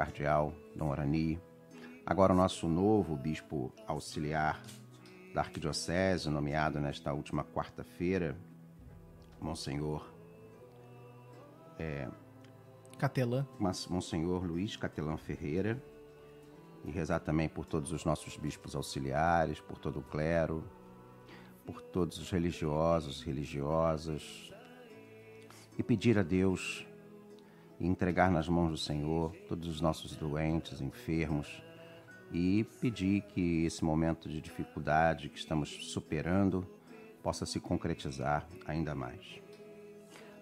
cardeal, Dom Orani. Agora o nosso novo bispo auxiliar da Arquidiocese, nomeado nesta última quarta-feira, Monsenhor é, Catelã. Monsenhor Luiz Catelã Ferreira. E rezar também por todos os nossos bispos auxiliares, por todo o clero, por todos os religiosos, religiosas. E pedir a Deus e entregar nas mãos do Senhor todos os nossos doentes, enfermos, e pedir que esse momento de dificuldade que estamos superando possa se concretizar ainda mais.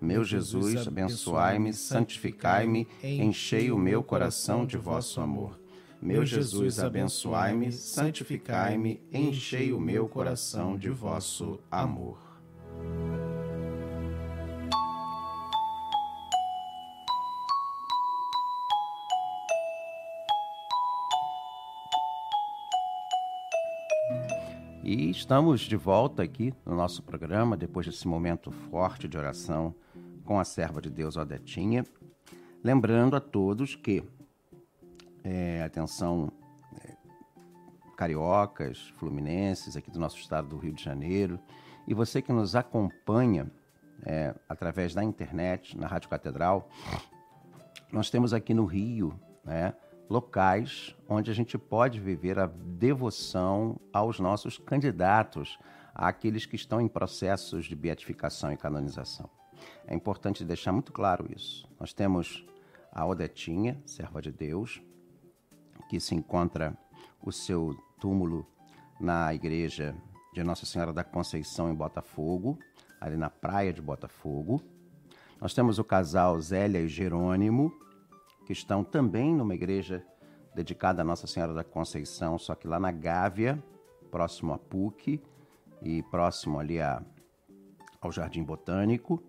Meu Jesus, abençoai-me, santificai-me, enchei o meu coração de vosso amor. Meu Jesus, abençoai-me, santificai-me, enchei o meu coração de vosso amor. E estamos de volta aqui no nosso programa, depois desse momento forte de oração com a serva de Deus Odetinha. Lembrando a todos que, é, atenção, é, cariocas, fluminenses aqui do nosso estado do Rio de Janeiro, e você que nos acompanha é, através da internet, na Rádio Catedral, nós temos aqui no Rio né, locais onde a gente pode viver a devoção aos nossos candidatos, àqueles que estão em processos de beatificação e canonização. É importante deixar muito claro isso. Nós temos a Odetinha, serva de Deus, que se encontra o seu túmulo na igreja de Nossa Senhora da Conceição em Botafogo, ali na praia de Botafogo. Nós temos o casal Zélia e Jerônimo, que estão também numa igreja dedicada a Nossa Senhora da Conceição, só que lá na Gávea, próximo a PUC e próximo ali a, ao Jardim Botânico.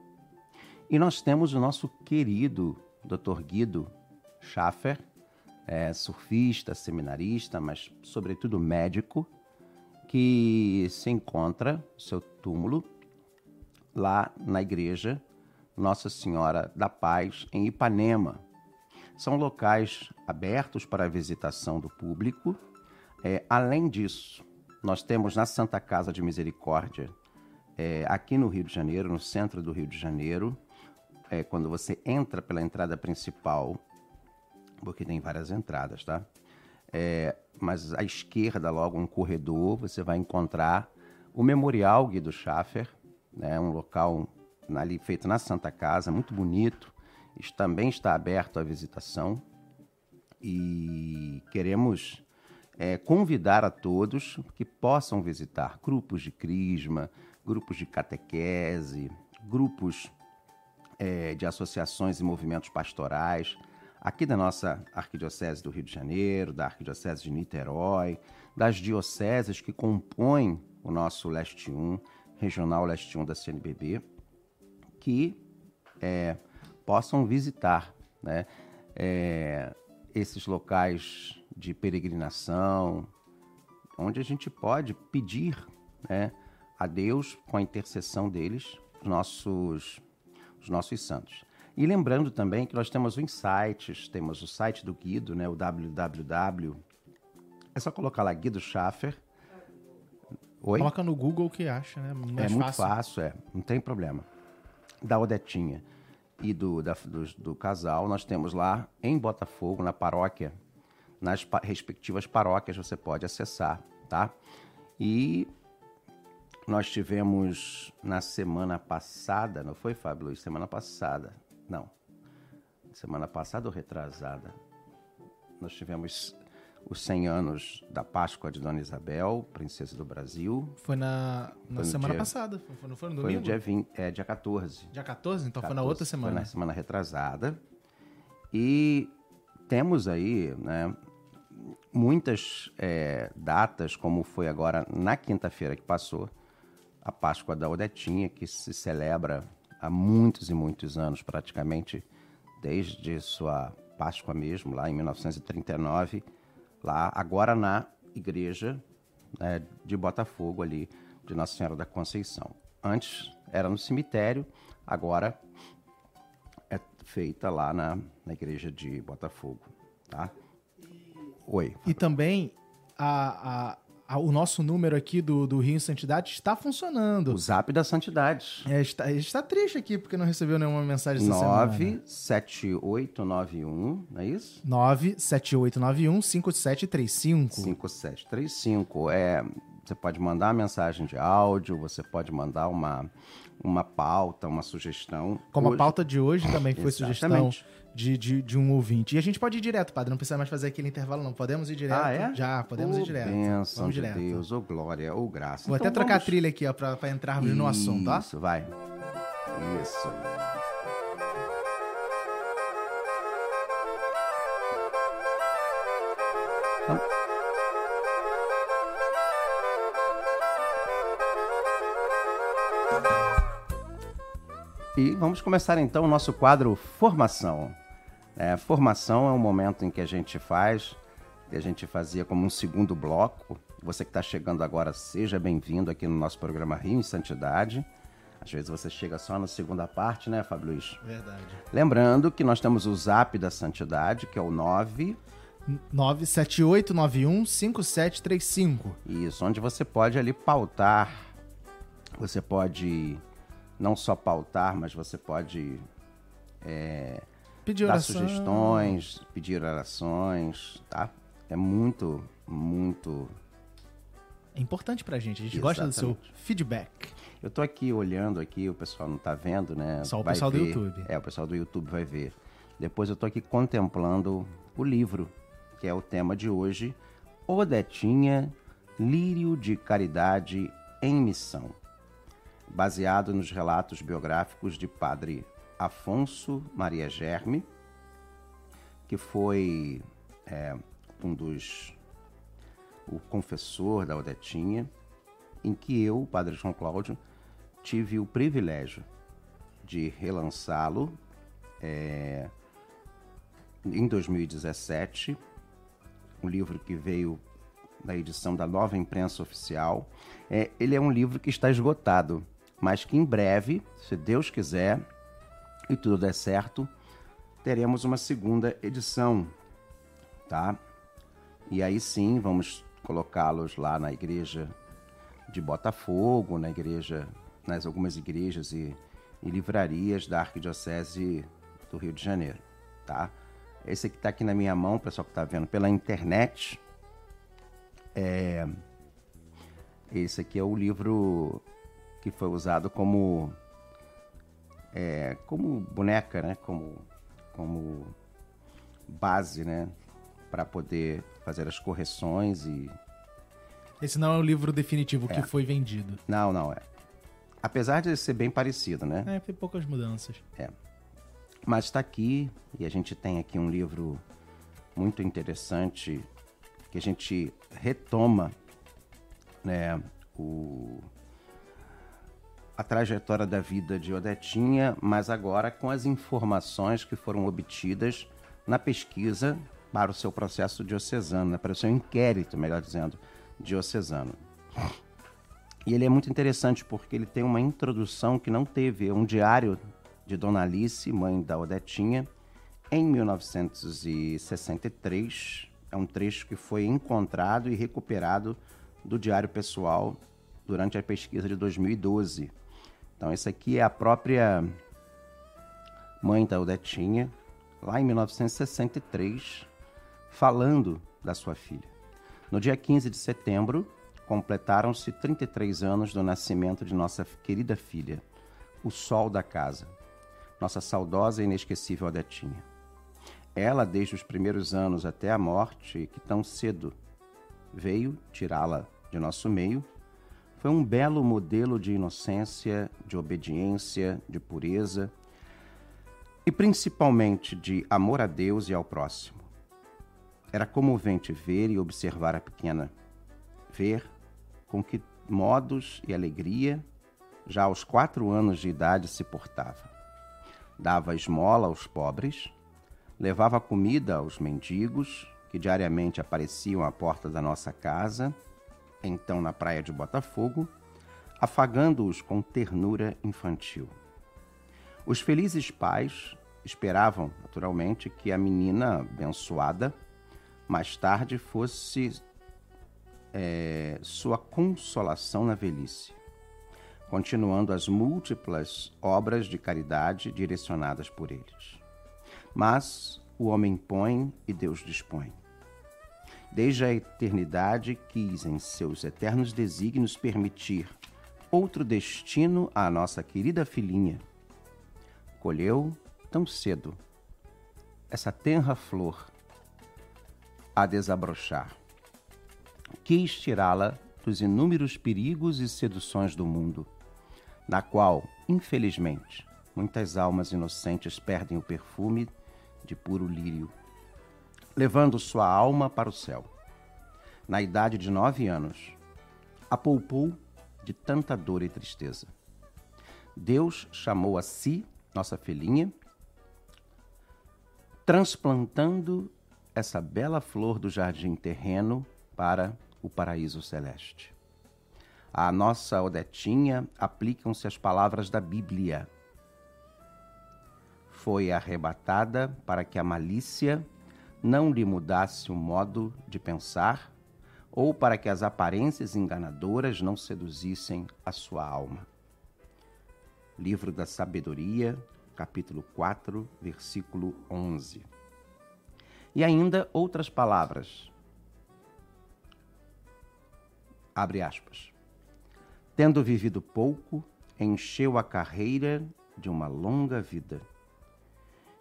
E nós temos o nosso querido Dr. Guido Schaffer, é, surfista, seminarista, mas sobretudo médico, que se encontra seu túmulo lá na igreja Nossa Senhora da Paz em Ipanema. São locais abertos para a visitação do público. É, além disso, nós temos na Santa Casa de Misericórdia, é, aqui no Rio de Janeiro, no centro do Rio de Janeiro, é quando você entra pela entrada principal, porque tem várias entradas, tá? É, mas à esquerda, logo um corredor, você vai encontrar o Memorial Guido Schaffer, né, um local ali feito na Santa Casa, muito bonito. Isso também está aberto à visitação e queremos é, convidar a todos que possam visitar grupos de crisma, grupos de catequese, grupos é, de associações e movimentos pastorais, aqui da nossa Arquidiocese do Rio de Janeiro, da Arquidiocese de Niterói, das dioceses que compõem o nosso Leste 1, Regional Leste 1 da CNBB, que é, possam visitar né, é, esses locais de peregrinação, onde a gente pode pedir né, a Deus, com a intercessão deles, os nossos os nossos santos. E lembrando também que nós temos os sites, temos o site do Guido, né, o www. É só colocar lá Guido Schaffer. Oi? Coloca no Google que acha, né? Mais é muito fácil. fácil, é, não tem problema. Da Odetinha e do, da, do, do, casal, nós temos lá em Botafogo, na paróquia, nas pa respectivas paróquias você pode acessar, tá? E nós tivemos na semana passada, não foi, Fábio Luiz? Semana passada. Não. Semana passada ou retrasada? Nós tivemos os 100 anos da Páscoa de Dona Isabel, princesa do Brasil. Foi na, na foi semana dia, passada, foi, não foi no domingo? Foi no dia, 20, é, dia 14. Dia 14? Então 14, foi na outra semana. Foi na semana retrasada. E temos aí, né, muitas é, datas, como foi agora na quinta-feira que passou, a Páscoa da Odetinha, que se celebra há muitos e muitos anos, praticamente desde sua Páscoa mesmo, lá em 1939, lá agora na igreja né, de Botafogo, ali, de Nossa Senhora da Conceição. Antes era no cemitério, agora é feita lá na, na igreja de Botafogo, tá? Oi. E também a, a, a, o nosso número aqui do, do Rio Santidade está funcionando. O Zap da Santidade. É, está, está triste aqui porque não recebeu nenhuma mensagem essa 97891, não é isso? 97891 5735. 5735. É, você pode mandar mensagem de áudio, você pode mandar uma, uma pauta, uma sugestão. Como hoje... a pauta de hoje também foi sugestão de, de, de, um ouvinte. E a gente pode ir direto, padre, não precisa mais fazer aquele intervalo, não. Podemos ir direto? Ah, é? Já, podemos oh, ir direto. Bênção vamos de direto. Deus, ou oh, glória, ou oh, graça. Vou então, até trocar vamos... a trilha aqui, ó, pra, pra entrarmos no assunto, tá? Isso, vai. Isso. E vamos começar então o nosso quadro Formação. É, formação é um momento em que a gente faz, que a gente fazia como um segundo bloco. Você que está chegando agora, seja bem-vindo aqui no nosso programa Rio em Santidade. Às vezes você chega só na segunda parte, né, Fábio Luiz? Verdade. Lembrando que nós temos o Zap da Santidade, que é o 9... 978915735. Isso, onde você pode ali pautar, você pode não só pautar, mas você pode é, pedir dar sugestões, pedir orações, tá? É muito, muito... É importante pra gente, a gente Exatamente. gosta do seu feedback. Eu tô aqui olhando aqui, o pessoal não tá vendo, né? Só o vai pessoal ver. do YouTube. É, o pessoal do YouTube vai ver. Depois eu tô aqui contemplando o livro, que é o tema de hoje, Odetinha, Lírio de Caridade em Missão baseado nos relatos biográficos de Padre Afonso Maria Germe, que foi é, um dos. o confessor da Odetinha, em que eu, Padre João Cláudio, tive o privilégio de relançá-lo é, em 2017, um livro que veio da edição da nova imprensa oficial. É, ele é um livro que está esgotado mas que em breve, se Deus quiser e tudo der certo, teremos uma segunda edição, tá? E aí sim, vamos colocá-los lá na igreja de Botafogo, na igreja, nas algumas igrejas e, e livrarias da Arquidiocese do Rio de Janeiro, tá? Esse aqui está aqui na minha mão, pessoal que está vendo pela internet. É... Esse aqui é o livro que foi usado como é, como boneca, né? Como, como base, né? Para poder fazer as correções e. Esse não é o livro definitivo é. que foi vendido. Não, não é. Apesar de ser bem parecido, né? É, tem poucas mudanças. É. Mas está aqui e a gente tem aqui um livro muito interessante que a gente retoma, né? O a trajetória da vida de Odetinha, mas agora com as informações que foram obtidas na pesquisa para o seu processo diocesano, né, para o seu inquérito, melhor dizendo, diocesano. E ele é muito interessante porque ele tem uma introdução que não teve, é um diário de Dona Alice, mãe da Odetinha, em 1963. É um trecho que foi encontrado e recuperado do diário pessoal durante a pesquisa de 2012. Então, esse aqui é a própria mãe da Odetinha, lá em 1963, falando da sua filha. No dia 15 de setembro, completaram-se 33 anos do nascimento de nossa querida filha, o sol da casa, nossa saudosa e inesquecível Odetinha. Ela, desde os primeiros anos até a morte, que tão cedo veio tirá-la de nosso meio, foi um belo modelo de inocência, de obediência, de pureza e principalmente de amor a Deus e ao próximo. Era comovente ver e observar a pequena, ver com que modos e alegria, já aos quatro anos de idade, se portava. Dava esmola aos pobres, levava comida aos mendigos, que diariamente apareciam à porta da nossa casa, então na praia de Botafogo, afagando-os com ternura infantil. Os felizes pais esperavam, naturalmente, que a menina abençoada mais tarde fosse é, sua consolação na velhice, continuando as múltiplas obras de caridade direcionadas por eles. Mas o homem põe e Deus dispõe. Desde a eternidade quis, em seus eternos desígnios, permitir outro destino à nossa querida filhinha. Colheu tão cedo essa tenra flor a desabrochar. Quis tirá-la dos inúmeros perigos e seduções do mundo, na qual, infelizmente, muitas almas inocentes perdem o perfume de puro lírio, levando sua alma para o céu. Na idade de nove anos, a poupou de tanta dor e tristeza. Deus chamou a si nossa filhinha, transplantando essa bela flor do jardim terreno para o paraíso celeste. À nossa Odetinha aplicam-se as palavras da Bíblia. Foi arrebatada para que a malícia não lhe mudasse o modo de pensar ou para que as aparências enganadoras não seduzissem a sua alma. Livro da Sabedoria, capítulo 4, versículo 11. E ainda outras palavras. Abre aspas. Tendo vivido pouco, encheu a carreira de uma longa vida.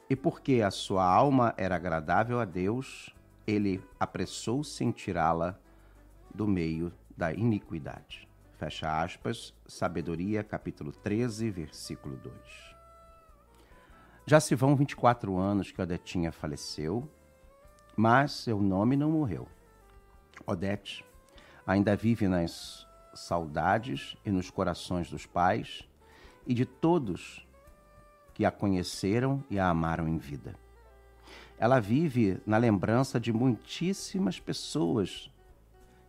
E porque a sua alma era agradável a Deus, ele apressou-se em tirá-la do meio da iniquidade. Fecha aspas, Sabedoria, capítulo 13, versículo 2. Já se vão 24 anos que Odetinha faleceu, mas seu nome não morreu. Odete ainda vive nas saudades e nos corações dos pais e de todos que a conheceram e a amaram em vida. Ela vive na lembrança de muitíssimas pessoas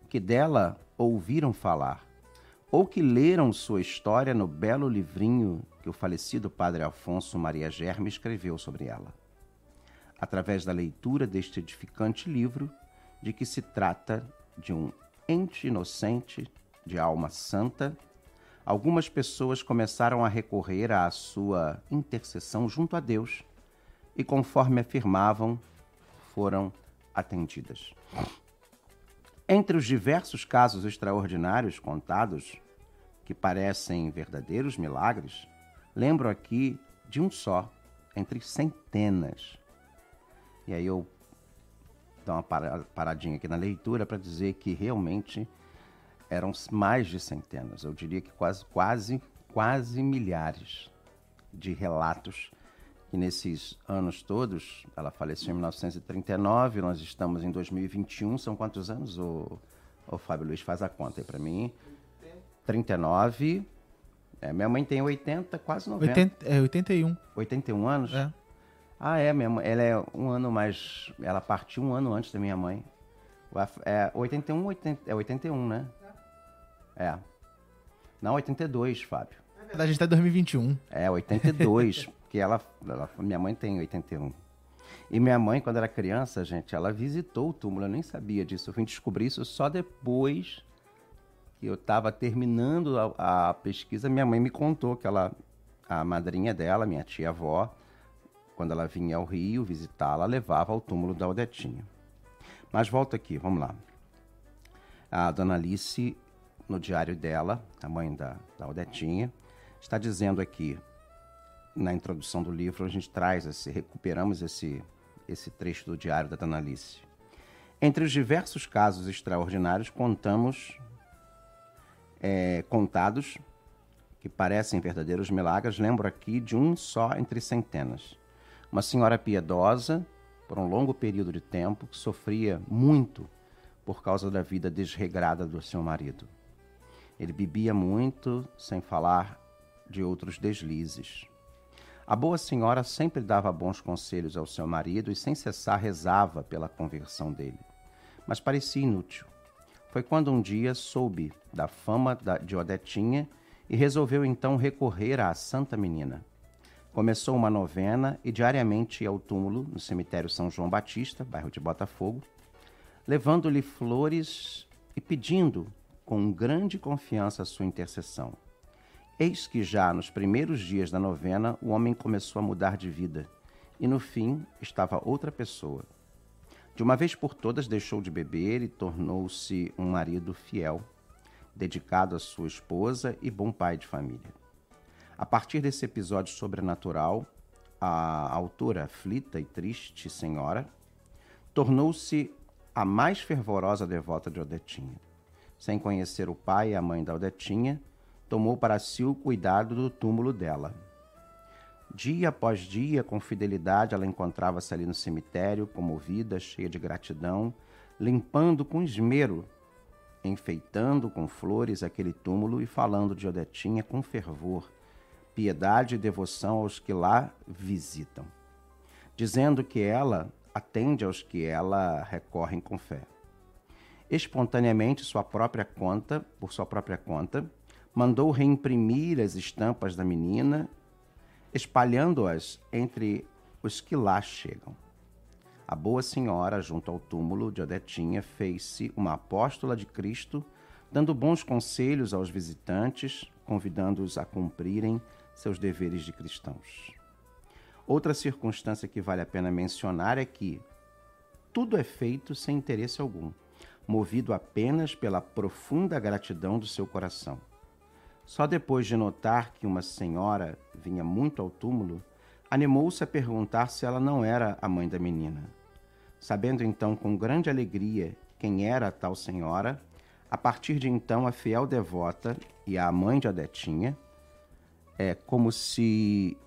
que dela ouviram falar, ou que leram sua história no belo livrinho que o falecido padre Alfonso Maria Germe escreveu sobre ela. Através da leitura deste edificante livro, de que se trata de um ente inocente, de alma santa, algumas pessoas começaram a recorrer à sua intercessão junto a Deus e, conforme afirmavam, foram atendidas. Entre os diversos casos extraordinários contados, que parecem verdadeiros milagres, lembro aqui de um só, entre centenas. E aí eu dou uma paradinha aqui na leitura para dizer que realmente eram mais de centenas, eu diria que quase, quase, quase milhares de relatos que nesses anos todos, ela faleceu em 1939, nós estamos em 2021, são quantos anos, o, o Fábio Luiz faz a conta aí para mim? 39, é, minha mãe tem 80, quase 90. 80, é, 81. 81 anos? É. Ah, é, minha mãe, ela é um ano mais, ela partiu um ano antes da minha mãe. É 81, 80, é 81, né? É. Não, 82, Fábio. Na verdade, a gente tá em 2021. É, 82. que ela, ela, minha mãe tem 81. E minha mãe, quando era criança, gente, ela visitou o túmulo, eu nem sabia disso. Eu vim descobrir isso só depois que eu estava terminando a, a, pesquisa. Minha mãe me contou que ela, a madrinha dela, minha tia-avó, quando ela vinha ao Rio visitá-la, levava ao túmulo da Odetinha. Mas volta aqui, vamos lá. A dona Alice, no diário dela, a mãe da, da Odetinha, está dizendo aqui: na introdução do livro, a gente traz esse, recuperamos esse, esse trecho do diário da Dona Alice. Entre os diversos casos extraordinários, contamos, é, contados, que parecem verdadeiros milagres, lembro aqui de um só entre centenas. Uma senhora piedosa, por um longo período de tempo, que sofria muito por causa da vida desregrada do seu marido. Ele bebia muito, sem falar de outros deslizes. A boa senhora sempre dava bons conselhos ao seu marido e sem cessar rezava pela conversão dele. Mas parecia inútil. Foi quando um dia soube da fama de Odetinha e resolveu então recorrer à Santa Menina. Começou uma novena e diariamente ia ao túmulo no cemitério São João Batista, bairro de Botafogo, levando-lhe flores e pedindo com grande confiança a sua intercessão. Eis que já nos primeiros dias da novena o homem começou a mudar de vida e no fim estava outra pessoa. De uma vez por todas deixou de beber e tornou-se um marido fiel, dedicado à sua esposa e bom pai de família. A partir desse episódio sobrenatural, a autora aflita e triste senhora tornou-se a mais fervorosa devota de Odetinha. Sem conhecer o pai e a mãe da Odetinha, tomou para si o cuidado do túmulo dela. Dia após dia, com fidelidade, ela encontrava-se ali no cemitério, comovida, cheia de gratidão, limpando com esmero, enfeitando com flores aquele túmulo e falando de Odetinha com fervor, piedade e devoção aos que lá visitam, dizendo que ela atende aos que ela recorrem com fé. Espontaneamente, sua própria conta, por sua própria conta, mandou reimprimir as estampas da menina, espalhando-as entre os que lá chegam. A boa senhora, junto ao túmulo de Odetinha, fez-se uma apóstola de Cristo, dando bons conselhos aos visitantes, convidando-os a cumprirem seus deveres de cristãos. Outra circunstância que vale a pena mencionar é que tudo é feito sem interesse algum, movido apenas pela profunda gratidão do seu coração. Só depois de notar que uma senhora vinha muito ao túmulo, animou-se a perguntar se ela não era a mãe da menina. Sabendo então com grande alegria quem era a tal senhora, a partir de então a fiel devota e a mãe de Odetinha, é como se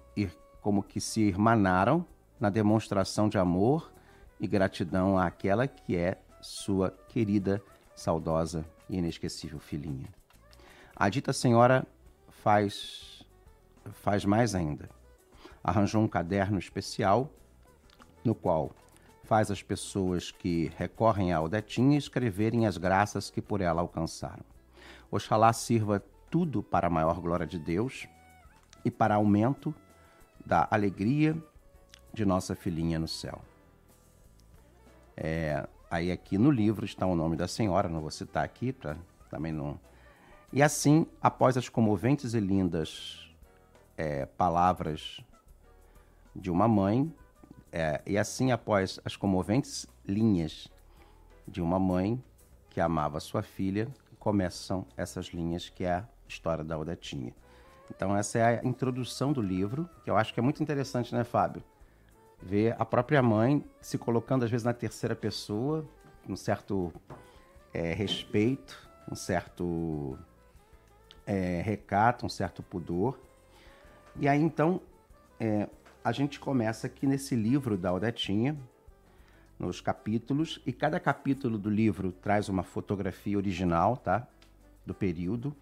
como que se irmanaram na demonstração de amor e gratidão àquela que é sua querida, saudosa e inesquecível filhinha. A dita senhora faz, faz mais ainda. Arranjou um caderno especial no qual faz as pessoas que recorrem à Odetinha escreverem as graças que por ela alcançaram. Oxalá sirva tudo para a maior glória de Deus e para aumento da alegria de nossa filhinha no céu. É, aí aqui no livro está o nome da senhora, não vou citar aqui para também não e assim, após as comoventes e lindas é, palavras de uma mãe, é, e assim após as comoventes linhas de uma mãe que amava sua filha, começam essas linhas que é a história da Odetinha. Então essa é a introdução do livro, que eu acho que é muito interessante, né, Fábio? Ver a própria mãe se colocando às vezes na terceira pessoa, um certo é, respeito, um certo é, recato, um certo pudor. E aí então é, a gente começa aqui nesse livro da Odetinha, nos capítulos, e cada capítulo do livro traz uma fotografia original, tá? Do período,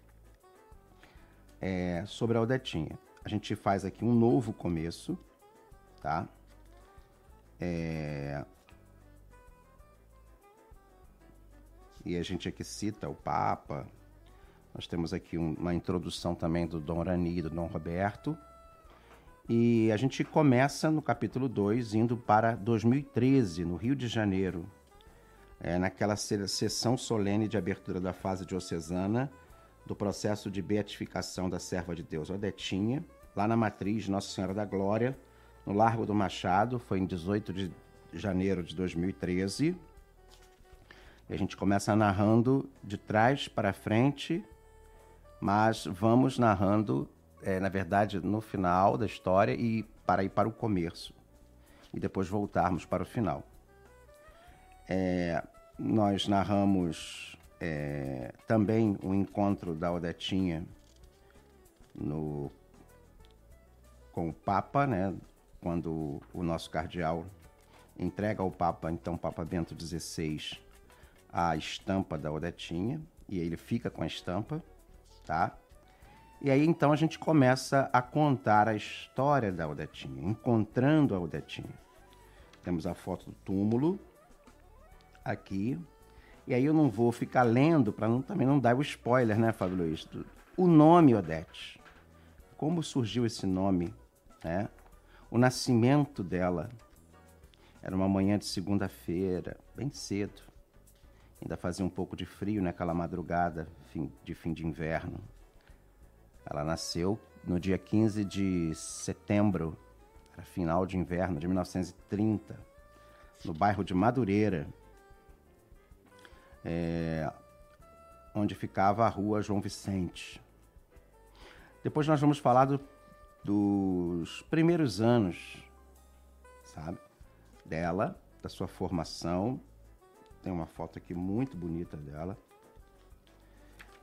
é, sobre a Odetinha. A gente faz aqui um novo começo, tá? É... E a gente aqui cita o Papa, nós temos aqui uma introdução também do Dom Rani e do Dom Roberto. E a gente começa no capítulo 2, indo para 2013, no Rio de Janeiro, é, naquela sessão solene de abertura da fase diocesana do processo de beatificação da serva de Deus Odetinha, lá na matriz Nossa Senhora da Glória, no Largo do Machado, foi em 18 de janeiro de 2013. E a gente começa narrando de trás para frente mas vamos narrando, é, na verdade, no final da história e para ir para o começo e depois voltarmos para o final. É, nós narramos é, também o encontro da Odetinha no, com o Papa, né, quando o nosso cardeal entrega ao Papa, então Papa Bento XVI, a estampa da Odetinha, e ele fica com a estampa, tá? E aí então a gente começa a contar a história da Odetinha, encontrando a Odetinha. Temos a foto do túmulo aqui. E aí eu não vou ficar lendo para também não dar o spoiler, né, Fábio Luiz? O nome Odete. Como surgiu esse nome, né? O nascimento dela. Era uma manhã de segunda-feira, bem cedo. Ainda fazia um pouco de frio naquela madrugada de fim de inverno. Ela nasceu no dia 15 de setembro, era final de inverno de 1930, no bairro de Madureira, é, onde ficava a rua João Vicente. Depois nós vamos falar do, dos primeiros anos, sabe? Dela, da sua formação. Tem uma foto aqui muito bonita dela.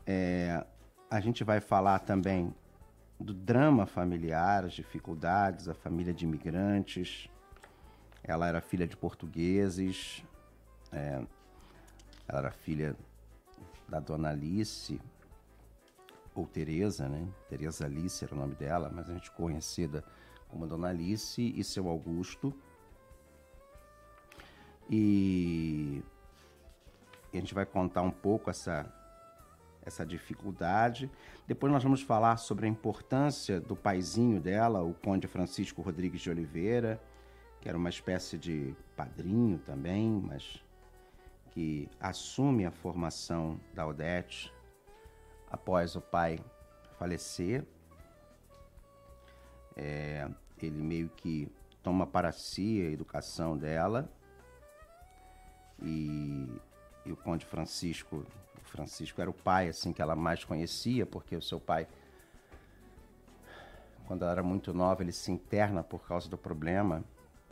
É, a gente vai falar também do drama familiar, as dificuldades, a família de imigrantes. Ela era filha de portugueses, é, ela era filha da dona Alice, ou Teresa, né? Teresa Alice era o nome dela, mas a gente conhecida como Dona Alice e seu Augusto. E a gente vai contar um pouco essa essa dificuldade. Depois nós vamos falar sobre a importância do paizinho dela, o Conde Francisco Rodrigues de Oliveira, que era uma espécie de padrinho também, mas que assume a formação da Odete após o pai falecer. É, ele meio que toma para si a educação dela e, e o Conde Francisco Francisco era o pai assim que ela mais conhecia, porque o seu pai quando ela era muito nova, ele se interna por causa do problema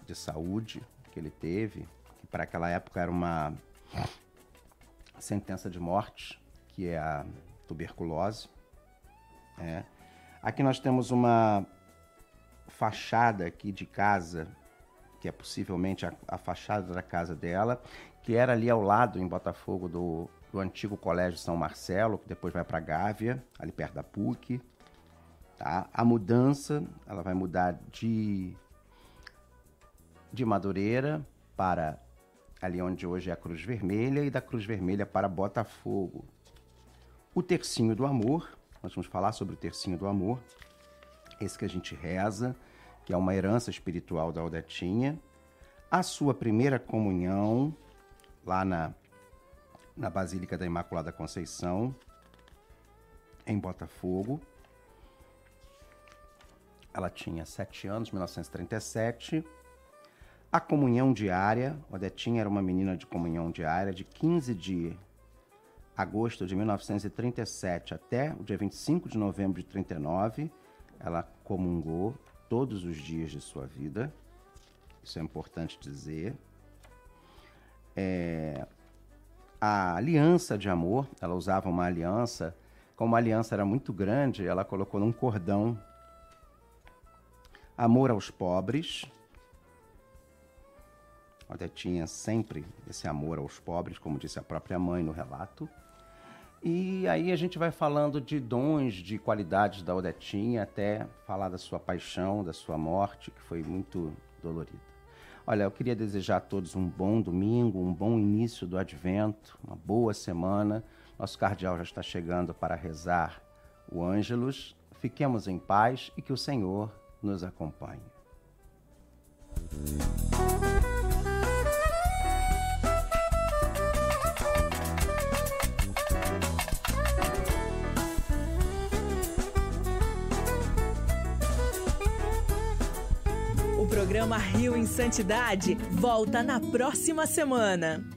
de saúde que ele teve, que para aquela época era uma sentença de morte, que é a tuberculose. É. Aqui nós temos uma fachada aqui de casa, que é possivelmente a, a fachada da casa dela, que era ali ao lado, em Botafogo, do do antigo Colégio São Marcelo, que depois vai para Gávea, ali perto da PUC. Tá? A mudança, ela vai mudar de, de Madureira para ali onde hoje é a Cruz Vermelha e da Cruz Vermelha para Botafogo. O tercinho do amor, nós vamos falar sobre o tercinho do amor, esse que a gente reza, que é uma herança espiritual da Odetinha. A sua primeira comunhão, lá na na Basílica da Imaculada Conceição, em Botafogo. Ela tinha sete anos, 1937. A comunhão diária, Odetinha era uma menina de comunhão diária de 15 de agosto de 1937 até o dia 25 de novembro de 39. Ela comungou todos os dias de sua vida. Isso é importante dizer. É, a aliança de amor, ela usava uma aliança, como a aliança era muito grande, ela colocou num cordão amor aos pobres. Olha, tinha sempre esse amor aos pobres, como disse a própria mãe no relato. E aí a gente vai falando de dons, de qualidades da Odetinha, até falar da sua paixão, da sua morte, que foi muito dolorida. Olha, eu queria desejar a todos um bom domingo, um bom início do advento, uma boa semana. Nosso cardeal já está chegando para rezar o Ângelus. Fiquemos em paz e que o Senhor nos acompanhe. Rio em Santidade volta na próxima semana.